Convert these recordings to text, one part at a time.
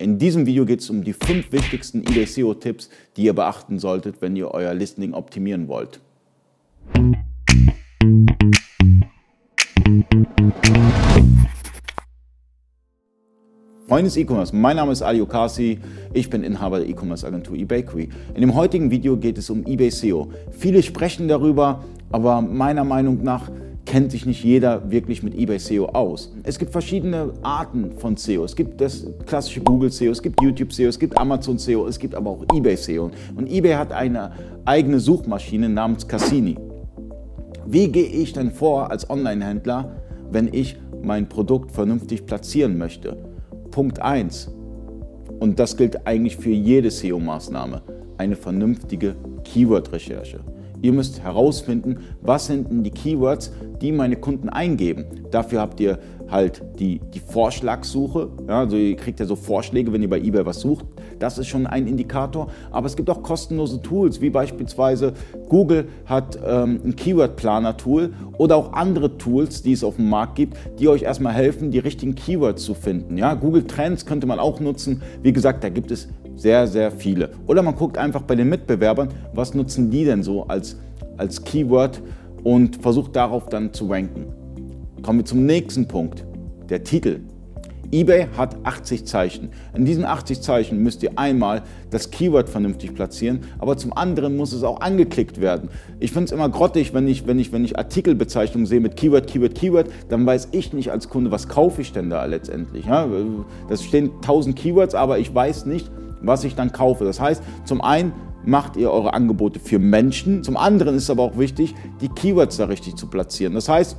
In diesem Video geht es um die fünf wichtigsten eBay SEO-Tipps, die ihr beachten solltet, wenn ihr euer Listing optimieren wollt. Freunde des E-Commerce, mein Name ist Ali Okasi, ich bin Inhaber der E-Commerce Agentur eBakery. In dem heutigen Video geht es um eBay SEO. Viele sprechen darüber, aber meiner Meinung nach kennt sich nicht jeder wirklich mit eBay SEO aus. Es gibt verschiedene Arten von SEO. Es gibt das klassische Google SEO, es gibt YouTube SEO, es gibt Amazon SEO, es gibt aber auch eBay SEO. Und eBay hat eine eigene Suchmaschine namens Cassini. Wie gehe ich denn vor als Online-Händler, wenn ich mein Produkt vernünftig platzieren möchte? Punkt 1, und das gilt eigentlich für jede SEO-Maßnahme, eine vernünftige Keyword-Recherche. Ihr müsst herausfinden, was sind denn die Keywords, die meine Kunden eingeben. Dafür habt ihr halt die, die Vorschlagssuche. Ja, also ihr kriegt ja so Vorschläge, wenn ihr bei eBay was sucht. Das ist schon ein Indikator. Aber es gibt auch kostenlose Tools, wie beispielsweise Google hat ähm, ein Keyword-Planer-Tool oder auch andere Tools, die es auf dem Markt gibt, die euch erstmal helfen, die richtigen Keywords zu finden. Ja, Google Trends könnte man auch nutzen. Wie gesagt, da gibt es sehr, sehr viele. Oder man guckt einfach bei den Mitbewerbern, was nutzen die denn so als, als Keyword und versucht darauf dann zu ranken. Kommen wir zum nächsten Punkt, der Titel. eBay hat 80 Zeichen. In diesen 80 Zeichen müsst ihr einmal das Keyword vernünftig platzieren, aber zum anderen muss es auch angeklickt werden. Ich finde es immer grottig, wenn ich, wenn, ich, wenn ich Artikelbezeichnungen sehe mit Keyword, Keyword, Keyword, dann weiß ich nicht als Kunde, was kaufe ich denn da letztendlich. Ja, das stehen 1000 Keywords, aber ich weiß nicht, was ich dann kaufe. Das heißt, zum einen macht ihr eure Angebote für Menschen, zum anderen ist aber auch wichtig, die Keywords da richtig zu platzieren. Das heißt,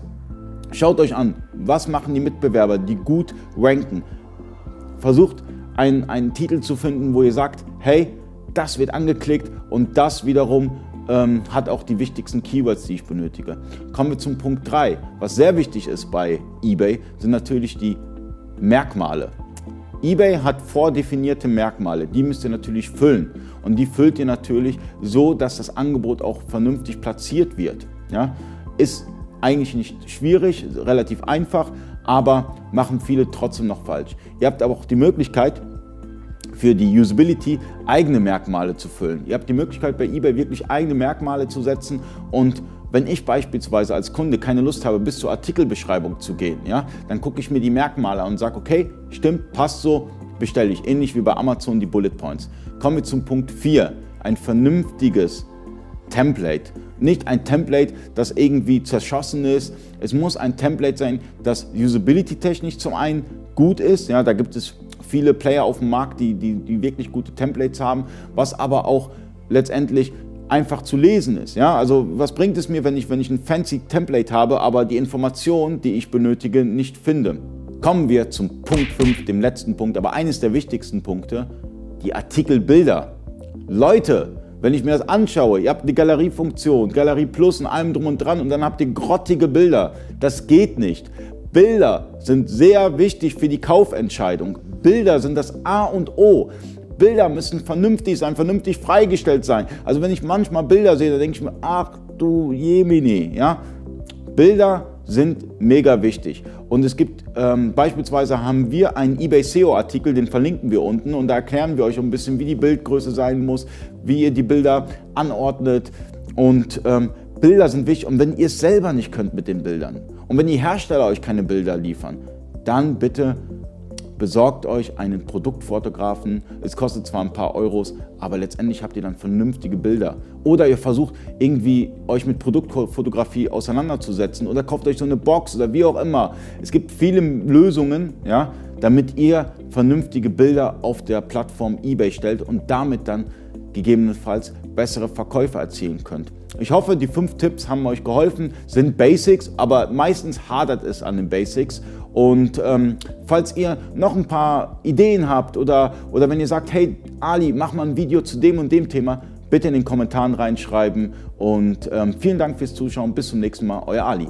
schaut euch an, was machen die Mitbewerber, die gut ranken. Versucht einen, einen Titel zu finden, wo ihr sagt, hey, das wird angeklickt und das wiederum ähm, hat auch die wichtigsten Keywords, die ich benötige. Kommen wir zum Punkt 3. Was sehr wichtig ist bei eBay, sind natürlich die Merkmale eBay hat vordefinierte Merkmale, die müsst ihr natürlich füllen. Und die füllt ihr natürlich so, dass das Angebot auch vernünftig platziert wird. Ja? Ist eigentlich nicht schwierig, relativ einfach, aber machen viele trotzdem noch falsch. Ihr habt aber auch die Möglichkeit, für die Usability eigene Merkmale zu füllen. Ihr habt die Möglichkeit bei eBay wirklich eigene Merkmale zu setzen und wenn ich beispielsweise als Kunde keine Lust habe, bis zur Artikelbeschreibung zu gehen, ja, dann gucke ich mir die Merkmale an und sage, okay, stimmt, passt so, bestelle ich. Ähnlich wie bei Amazon die Bullet Points. Kommen wir zum Punkt 4. Ein vernünftiges Template. Nicht ein Template, das irgendwie zerschossen ist. Es muss ein Template sein, das usability-technisch zum einen gut ist. Ja, da gibt es viele Player auf dem Markt, die, die, die wirklich gute Templates haben, was aber auch letztendlich einfach zu lesen ist. Ja? Also was bringt es mir, wenn ich, wenn ich ein fancy Template habe, aber die Information, die ich benötige, nicht finde? Kommen wir zum Punkt 5, dem letzten Punkt, aber eines der wichtigsten Punkte, die Artikelbilder. Leute, wenn ich mir das anschaue, ihr habt die Galeriefunktion, Galerie Plus und allem drum und dran und dann habt ihr grottige Bilder. Das geht nicht. Bilder sind sehr wichtig für die Kaufentscheidung. Bilder sind das A und O. Bilder müssen vernünftig sein, vernünftig freigestellt sein. Also wenn ich manchmal Bilder sehe, dann denke ich mir, ach du Jemini, ja. Bilder sind mega wichtig. Und es gibt ähm, beispielsweise haben wir einen eBay SEO Artikel, den verlinken wir unten und da erklären wir euch ein bisschen, wie die Bildgröße sein muss, wie ihr die Bilder anordnet und ähm, Bilder sind wichtig und wenn ihr es selber nicht könnt mit den Bildern und wenn die Hersteller euch keine Bilder liefern, dann bitte besorgt euch einen Produktfotografen. Es kostet zwar ein paar Euros, aber letztendlich habt ihr dann vernünftige Bilder. Oder ihr versucht irgendwie euch mit Produktfotografie auseinanderzusetzen oder kauft euch so eine Box oder wie auch immer. Es gibt viele Lösungen, ja, damit ihr vernünftige Bilder auf der Plattform eBay stellt und damit dann gegebenenfalls bessere Verkäufe erzielen könnt. Ich hoffe, die fünf Tipps haben euch geholfen, sind Basics, aber meistens hadert es an den Basics und ähm, falls ihr noch ein paar Ideen habt oder, oder wenn ihr sagt, hey Ali, mach mal ein Video zu dem und dem Thema, bitte in den Kommentaren reinschreiben. Und ähm, vielen Dank fürs Zuschauen. Bis zum nächsten Mal. Euer Ali.